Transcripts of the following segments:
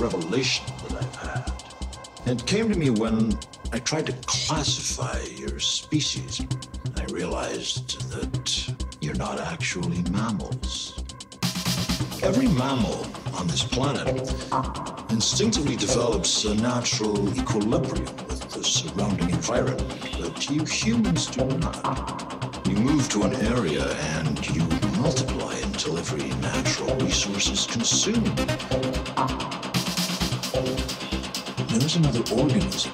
Revelation that I've had. It came to me when I tried to classify your species. I realized that you're not actually mammals. Every mammal on this planet instinctively develops a natural equilibrium with the surrounding environment, but you humans do not. You move to an area and you multiply until every natural resource is consumed. There is another organism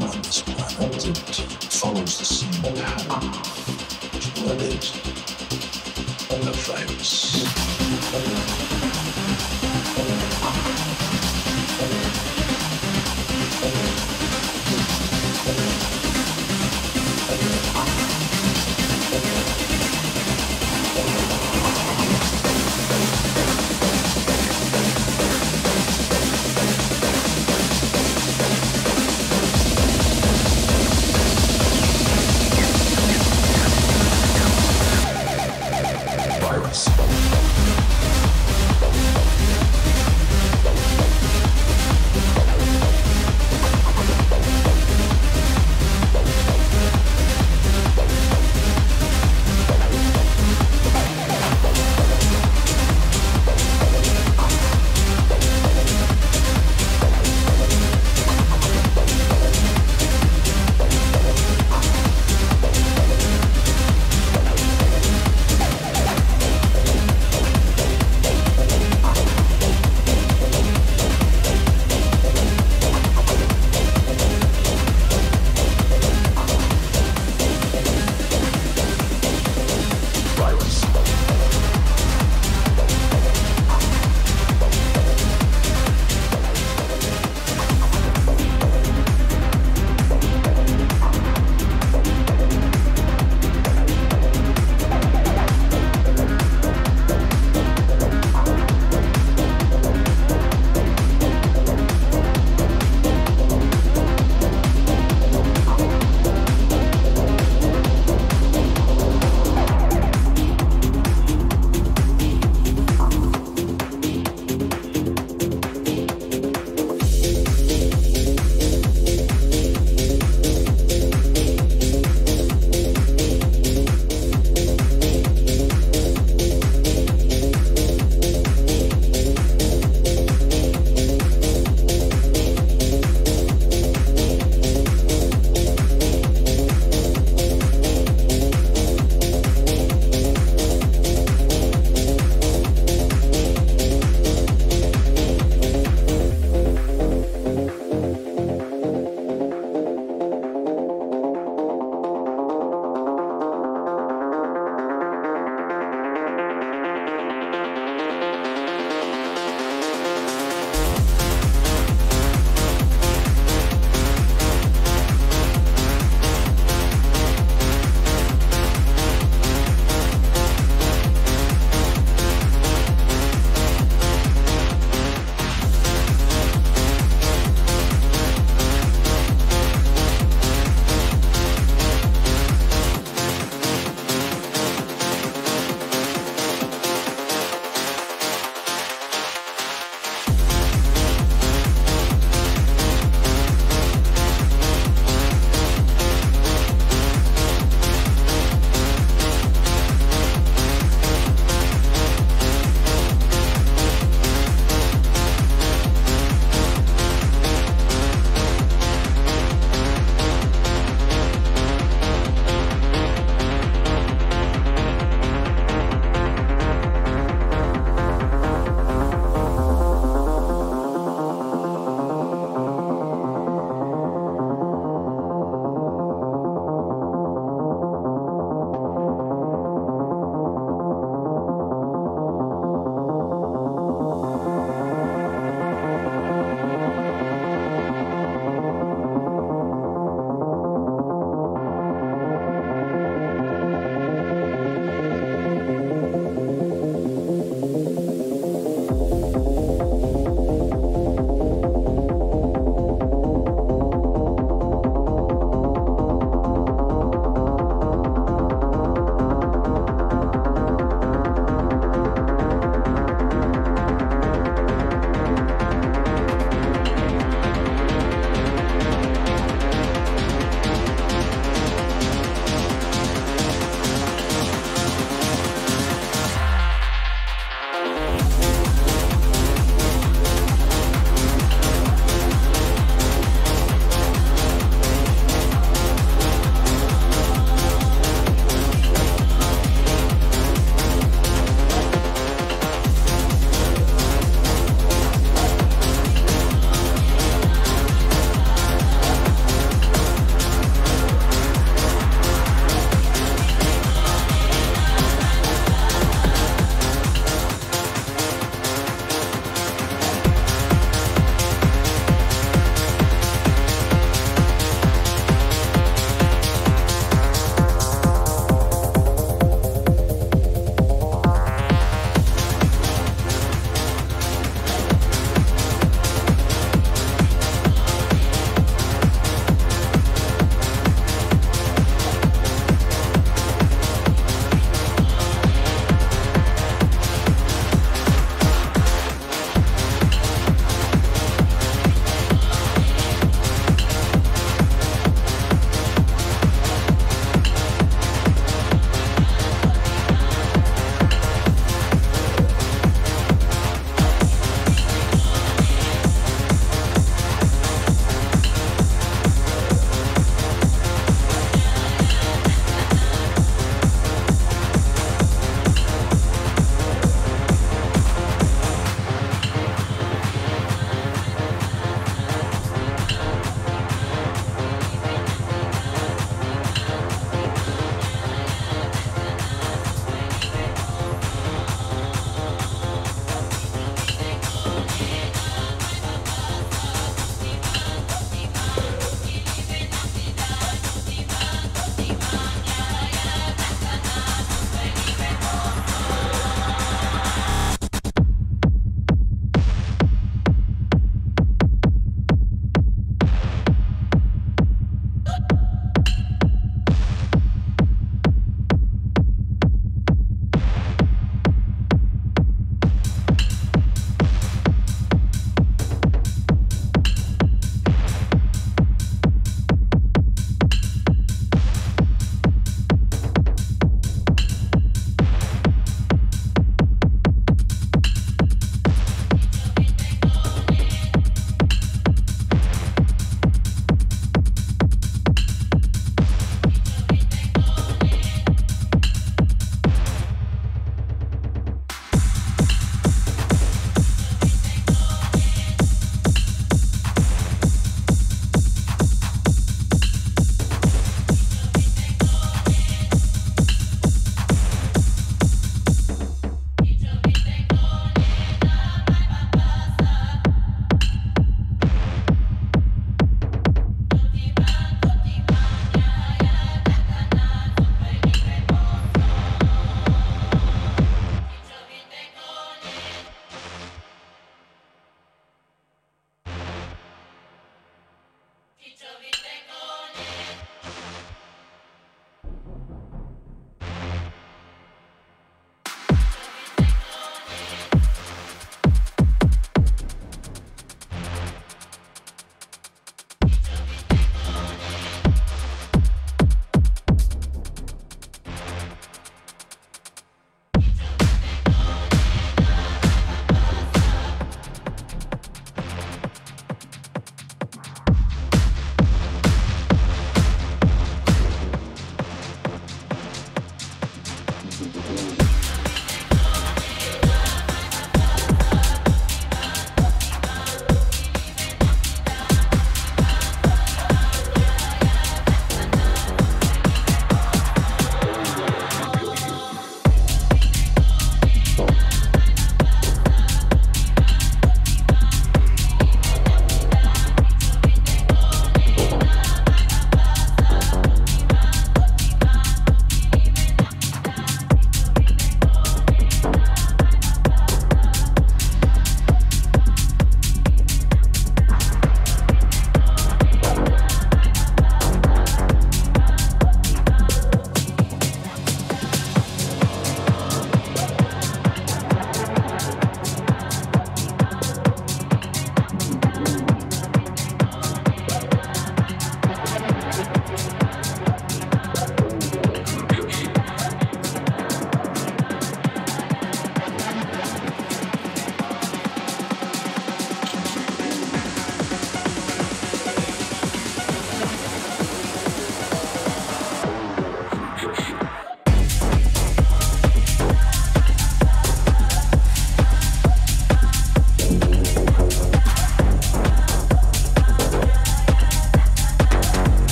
on this planet that follows the same pattern. What is a virus?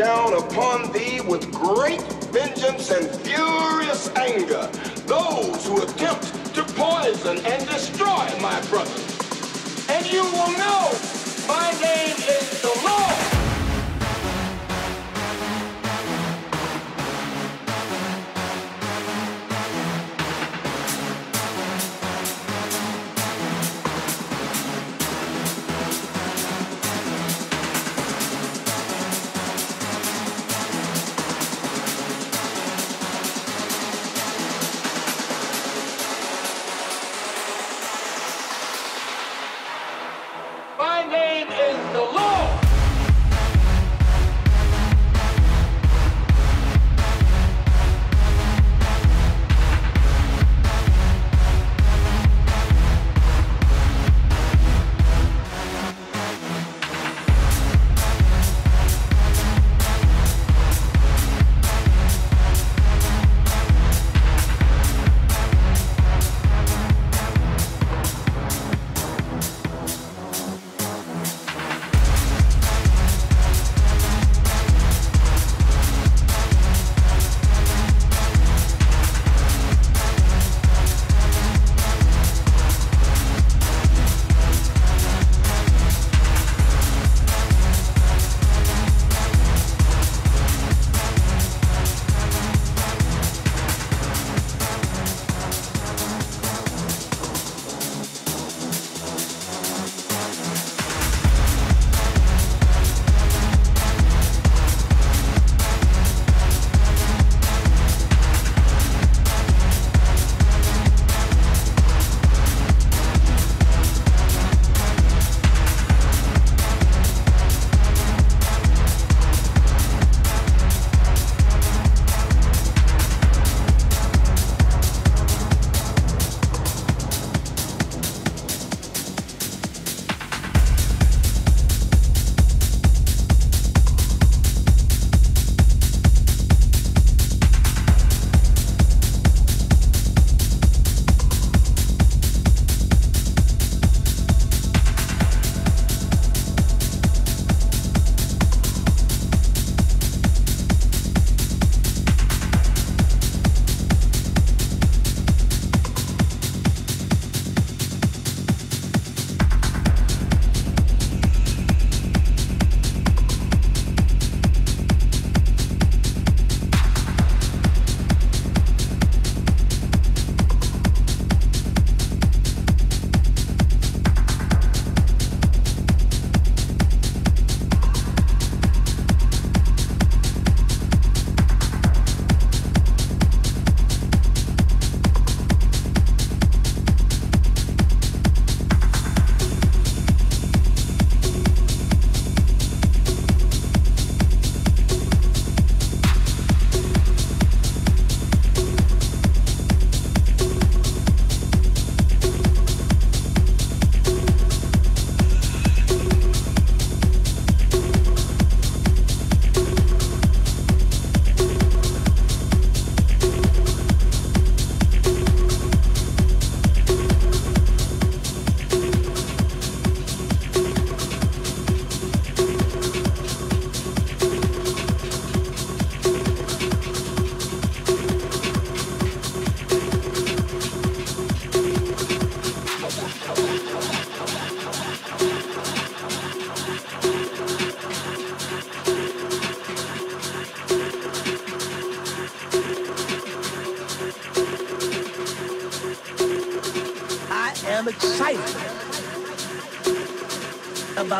down a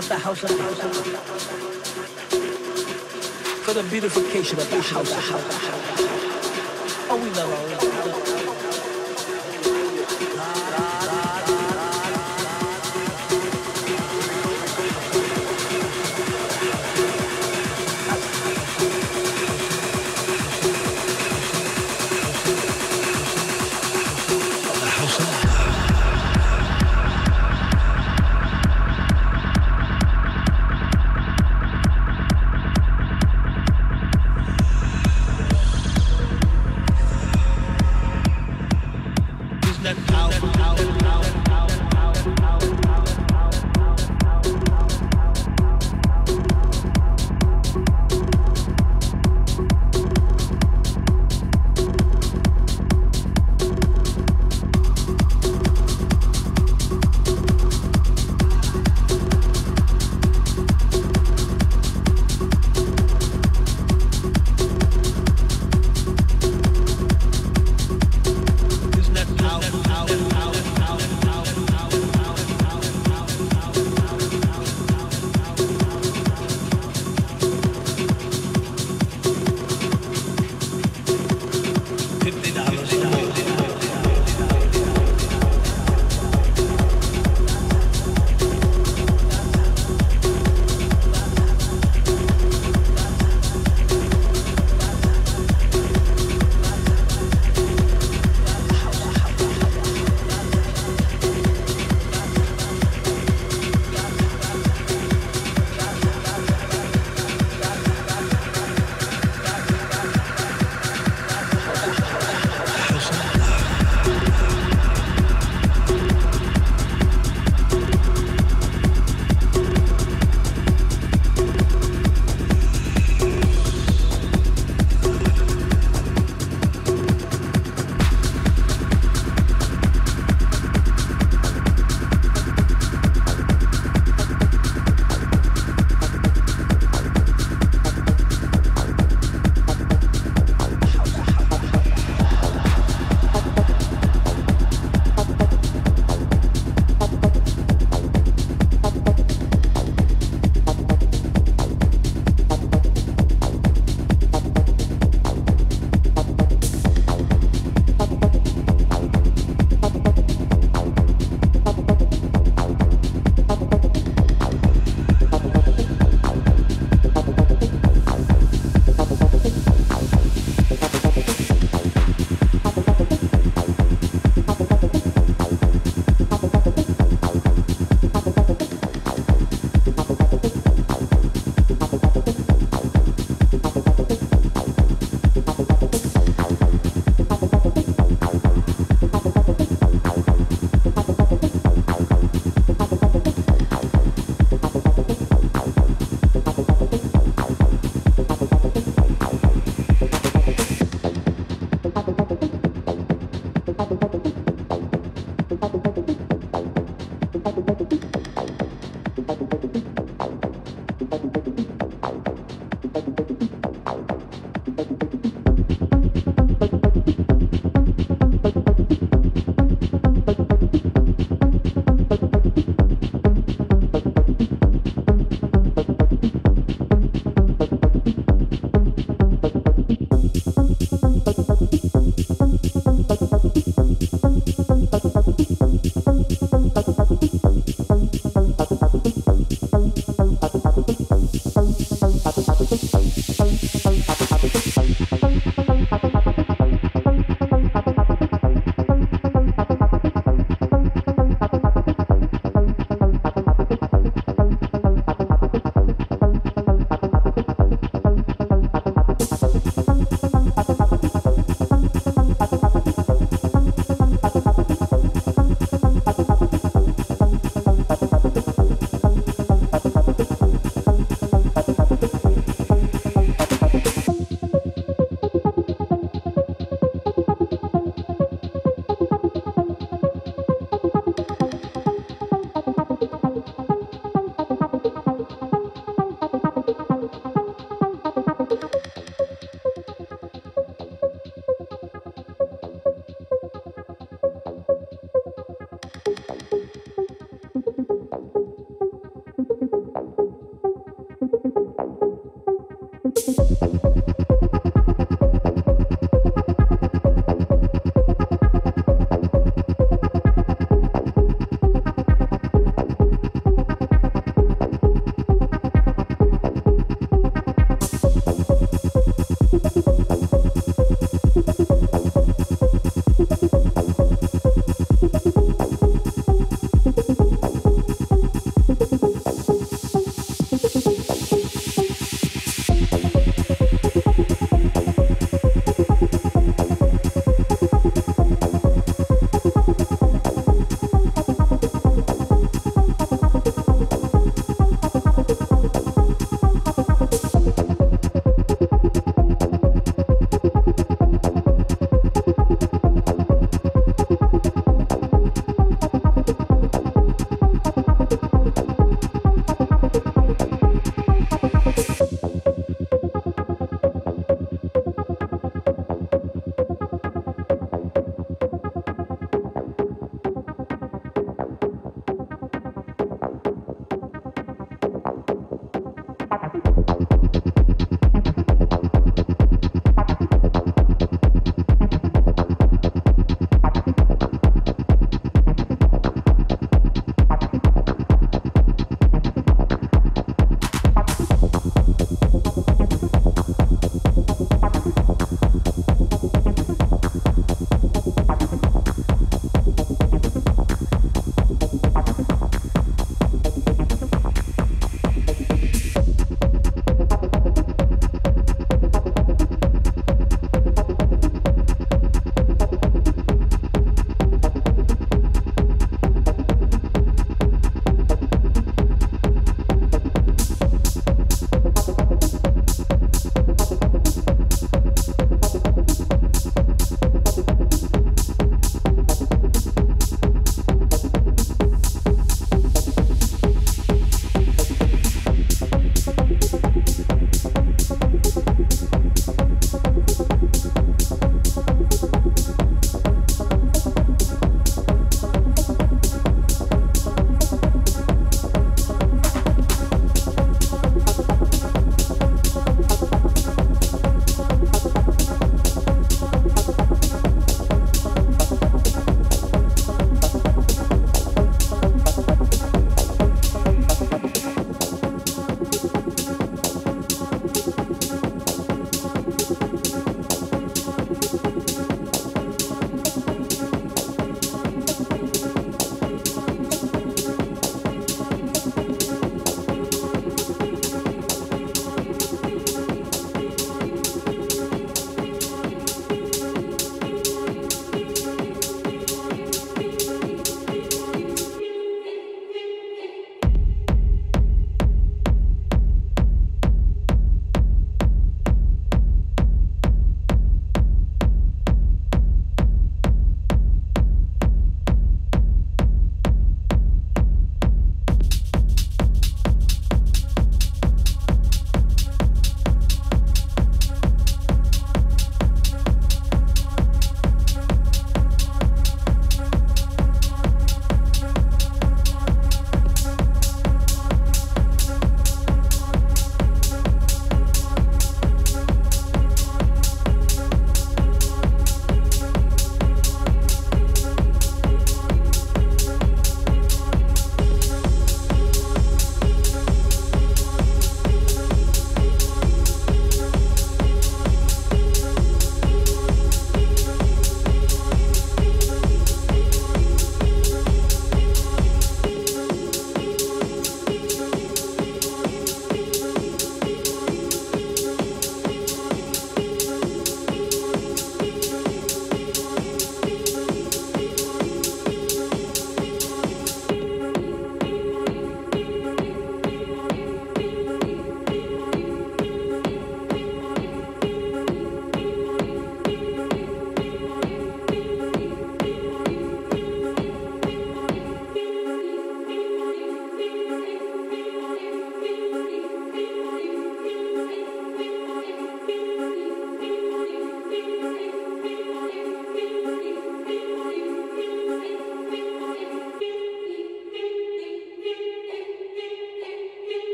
about the house, about house, for the beautification of the house.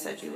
said you